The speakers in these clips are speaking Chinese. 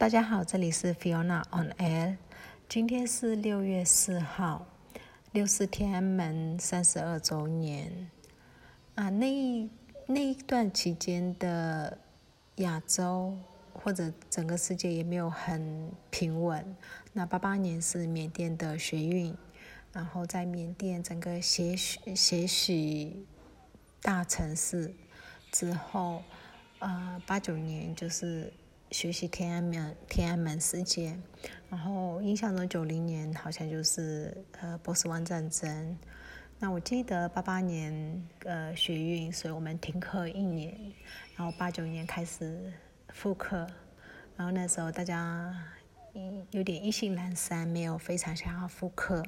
大家好，这里是 Fiona on Air。今天是六月四号，六四天安门三十二周年啊。那一那一段期间的亚洲或者整个世界也没有很平稳。那八八年是缅甸的学运，然后在缅甸整个些许些许大城市之后，呃，八九年就是。学习天安门天安门事件，然后印象中九零年好像就是呃波斯湾战争。那我记得八八年呃学运，所以我们停课一年，然后八九年开始复课，然后那时候大家有点意兴阑珊，没有非常想要复课。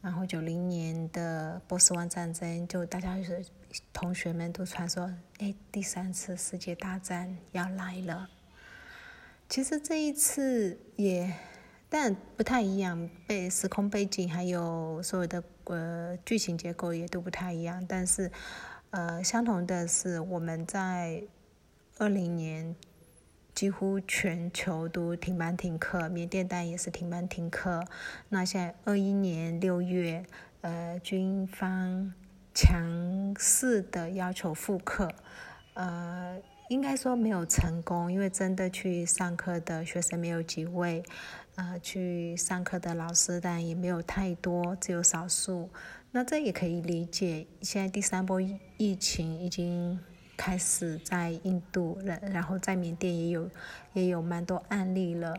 然后九零年的波斯湾战争，就大家就是同学们都传说，哎，第三次世界大战要来了。其实这一次也，但不太一样，背时空背景还有所有的呃剧情结构也都不太一样。但是，呃，相同的是我们在二零年几乎全球都停班停课，缅甸单也是停班停课。那现在二一年六月，呃，军方强势的要求复课，呃。应该说没有成功，因为真的去上课的学生没有几位，呃，去上课的老师但也没有太多，只有少数。那这也可以理解，现在第三波疫情已经开始在印度了，然后在缅甸也有也有蛮多案例了，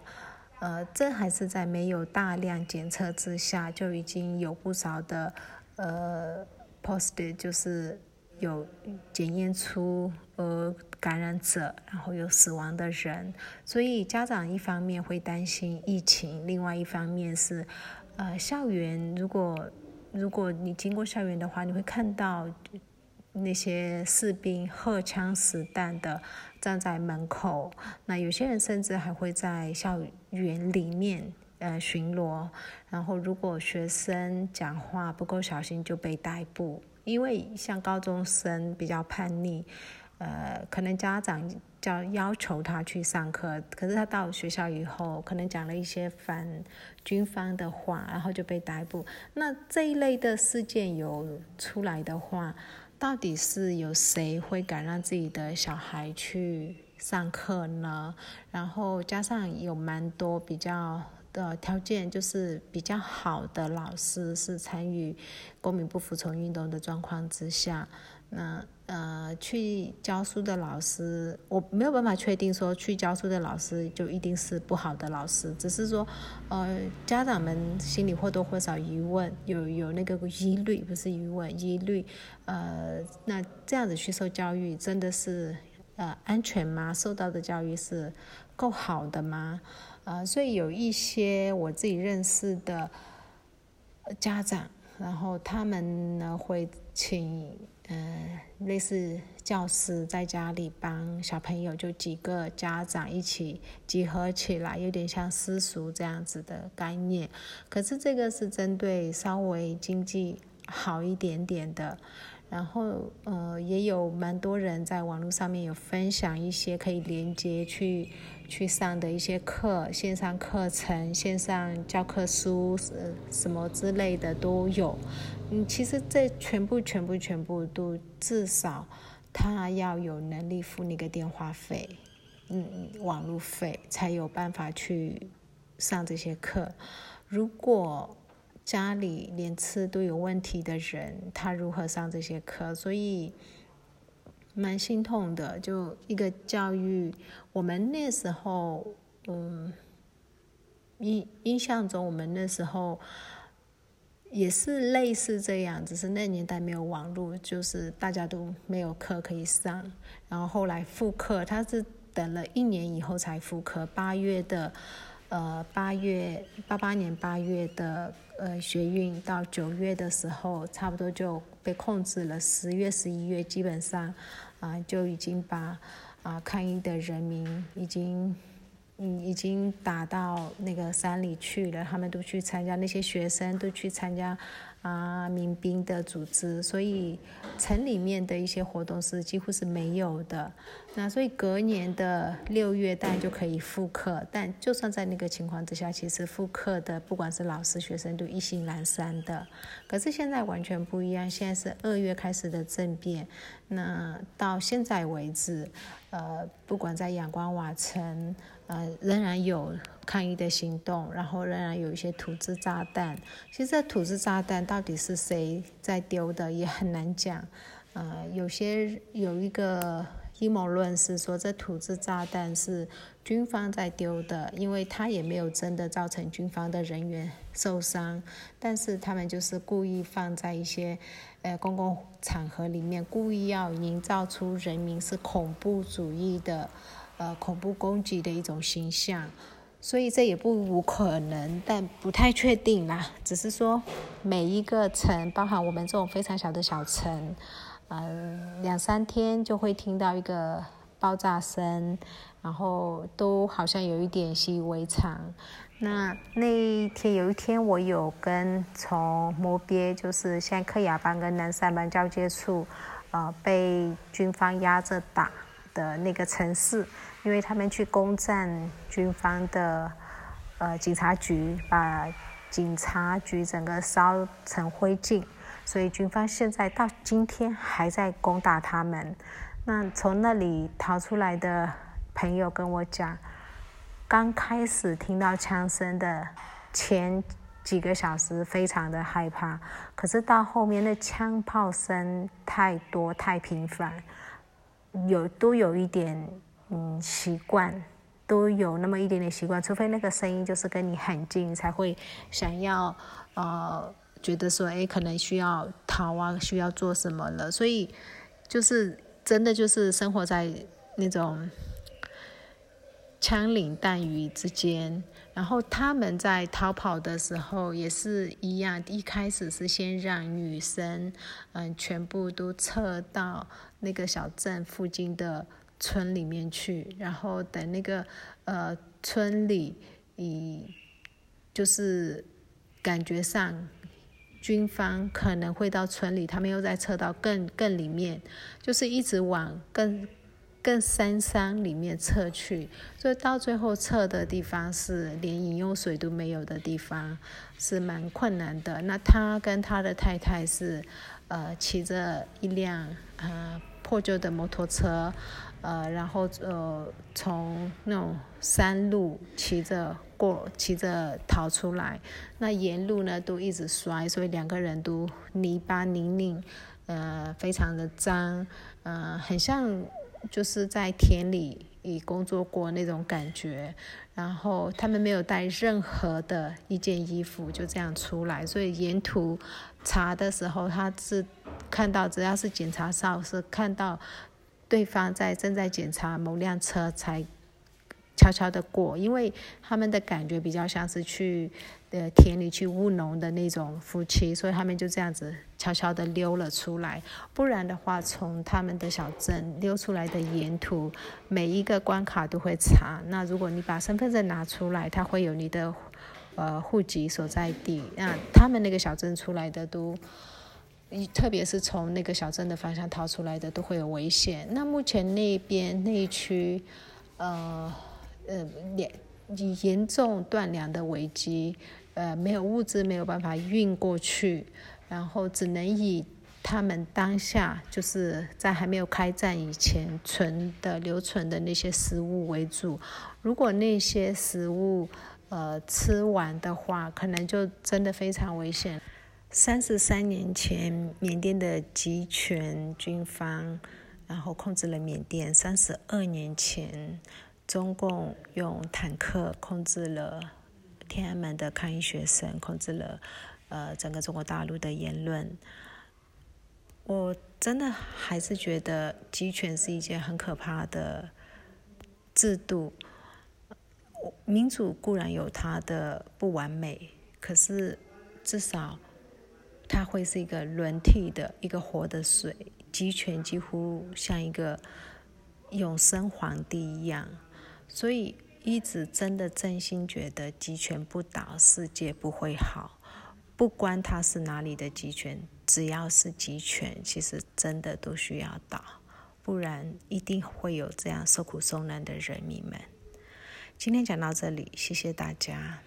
呃，这还是在没有大量检测之下就已经有不少的呃 post 就是有检验出呃。感染者，然后有死亡的人，所以家长一方面会担心疫情，另外一方面是，呃，校园如果如果你经过校园的话，你会看到那些士兵荷枪实弹的站在门口，那有些人甚至还会在校园里面呃巡逻，然后如果学生讲话不够小心就被逮捕，因为像高中生比较叛逆。呃，可能家长叫要求他去上课，可是他到学校以后，可能讲了一些反军方的话，然后就被逮捕。那这一类的事件有出来的话，到底是有谁会敢让自己的小孩去上课呢？然后加上有蛮多比较的条件，就是比较好的老师是参与公民不服从运动的状况之下。那呃，去教书的老师，我没有办法确定说去教书的老师就一定是不好的老师，只是说，呃，家长们心里或多或少疑问，有有那个疑虑，不是疑问，疑虑，呃，那这样子去受教育真的是呃安全吗？受到的教育是够好的吗？呃，所以有一些我自己认识的家长。然后他们呢会请呃类似教师在家里帮小朋友，就几个家长一起集合起来，有点像私塾这样子的概念。可是这个是针对稍微经济好一点点的。然后呃也有蛮多人在网络上面有分享一些可以连接去。去上的一些课，线上课程、线上教科书，呃，什么之类的都有。嗯，其实这全部、全部、全部都至少他要有能力付那个电话费，嗯，网络费，才有办法去上这些课。如果家里连吃都有问题的人，他如何上这些课？所以。蛮心痛的，就一个教育，我们那时候，嗯，印印象中，我们那时候也是类似这样，只是那年代没有网络，就是大家都没有课可以上，然后后来复课，他是等了一年以后才复课，八月的，呃，八月八八年八月的，呃，学运到九月的时候，差不多就被控制了，十月十一月基本上。啊，就已经把啊抗议的人民已经嗯已经打到那个山里去了，他们都去参加，那些学生都去参加啊民兵的组织，所以城里面的一些活动是几乎是没有的。那所以隔年的六月当然就可以复课，但就算在那个情况之下，其实复课的不管是老师学生都一心阑珊的。可是现在完全不一样，现在是二月开始的政变，那到现在为止，呃，不管在阳光瓦城，呃，仍然有抗议的行动，然后仍然有一些土制炸弹。其实这土制炸弹到底是谁在丢的，也很难讲。呃，有些有一个。阴谋论是说，这土制炸弹是军方在丢的，因为他也没有真的造成军方的人员受伤，但是他们就是故意放在一些呃公共场合里面，故意要营造出人民是恐怖主义的，呃恐怖攻击的一种形象，所以这也不无可能，但不太确定啦。只是说每一个城，包含我们这种非常小的小城。嗯，两三天就会听到一个爆炸声，然后都好像有一点习以为常。那那一天有一天，我有跟从摩边，就是现在克雅班跟南山班交接处，呃，被军方压着打的那个城市，因为他们去攻占军方的呃警察局，把警察局整个烧成灰烬。所以军方现在到今天还在攻打他们。那从那里逃出来的朋友跟我讲，刚开始听到枪声的前几个小时非常的害怕，可是到后面的枪炮声太多太频繁，有都有一点嗯习惯，都有那么一点点习惯，除非那个声音就是跟你很近，才会想要呃。觉得说，哎，可能需要逃啊，需要做什么了？所以，就是真的就是生活在那种枪林弹雨之间。然后他们在逃跑的时候也是一样，一开始是先让女生，嗯，全部都撤到那个小镇附近的村里面去，然后等那个呃村里，以就是感觉上。军方可能会到村里，他们又在撤到更更里面，就是一直往更更山山里面撤去，所以到最后撤的地方是连饮用水都没有的地方，是蛮困难的。那他跟他的太太是，呃，骑着一辆呃破旧的摩托车。呃，然后呃，从那种山路骑着过，骑着逃出来。那沿路呢都一直摔，所以两个人都泥巴泥泞，呃，非常的脏，呃，很像就是在田里已工作过那种感觉。然后他们没有带任何的一件衣服，就这样出来。所以沿途查的时候，他是看到只要是检查哨是看到。对方在正在检查某辆车，才悄悄的过，因为他们的感觉比较像是去呃田里去务农的那种夫妻，所以他们就这样子悄悄的溜了出来。不然的话，从他们的小镇溜出来的沿途，每一个关卡都会查。那如果你把身份证拿出来，他会有你的呃户籍所在地。那他们那个小镇出来的都。特别是从那个小镇的方向逃出来的都会有危险。那目前那边那一区，呃呃两以严重断粮的危机，呃没有物资没有办法运过去，然后只能以他们当下就是在还没有开战以前存的留存的那些食物为主。如果那些食物呃吃完的话，可能就真的非常危险。三十三年前，缅甸的集权军方，然后控制了缅甸。三十二年前，中共用坦克控制了天安门的抗议学生，控制了呃整个中国大陆的言论。我真的还是觉得集权是一件很可怕的制度。民主固然有它的不完美，可是至少。它会是一个轮替的一个活的水，集权几乎像一个永生皇帝一样，所以一直真的真心觉得集权不倒，世界不会好。不管他是哪里的集权，只要是集权，其实真的都需要倒，不然一定会有这样受苦受难的人民们。今天讲到这里，谢谢大家。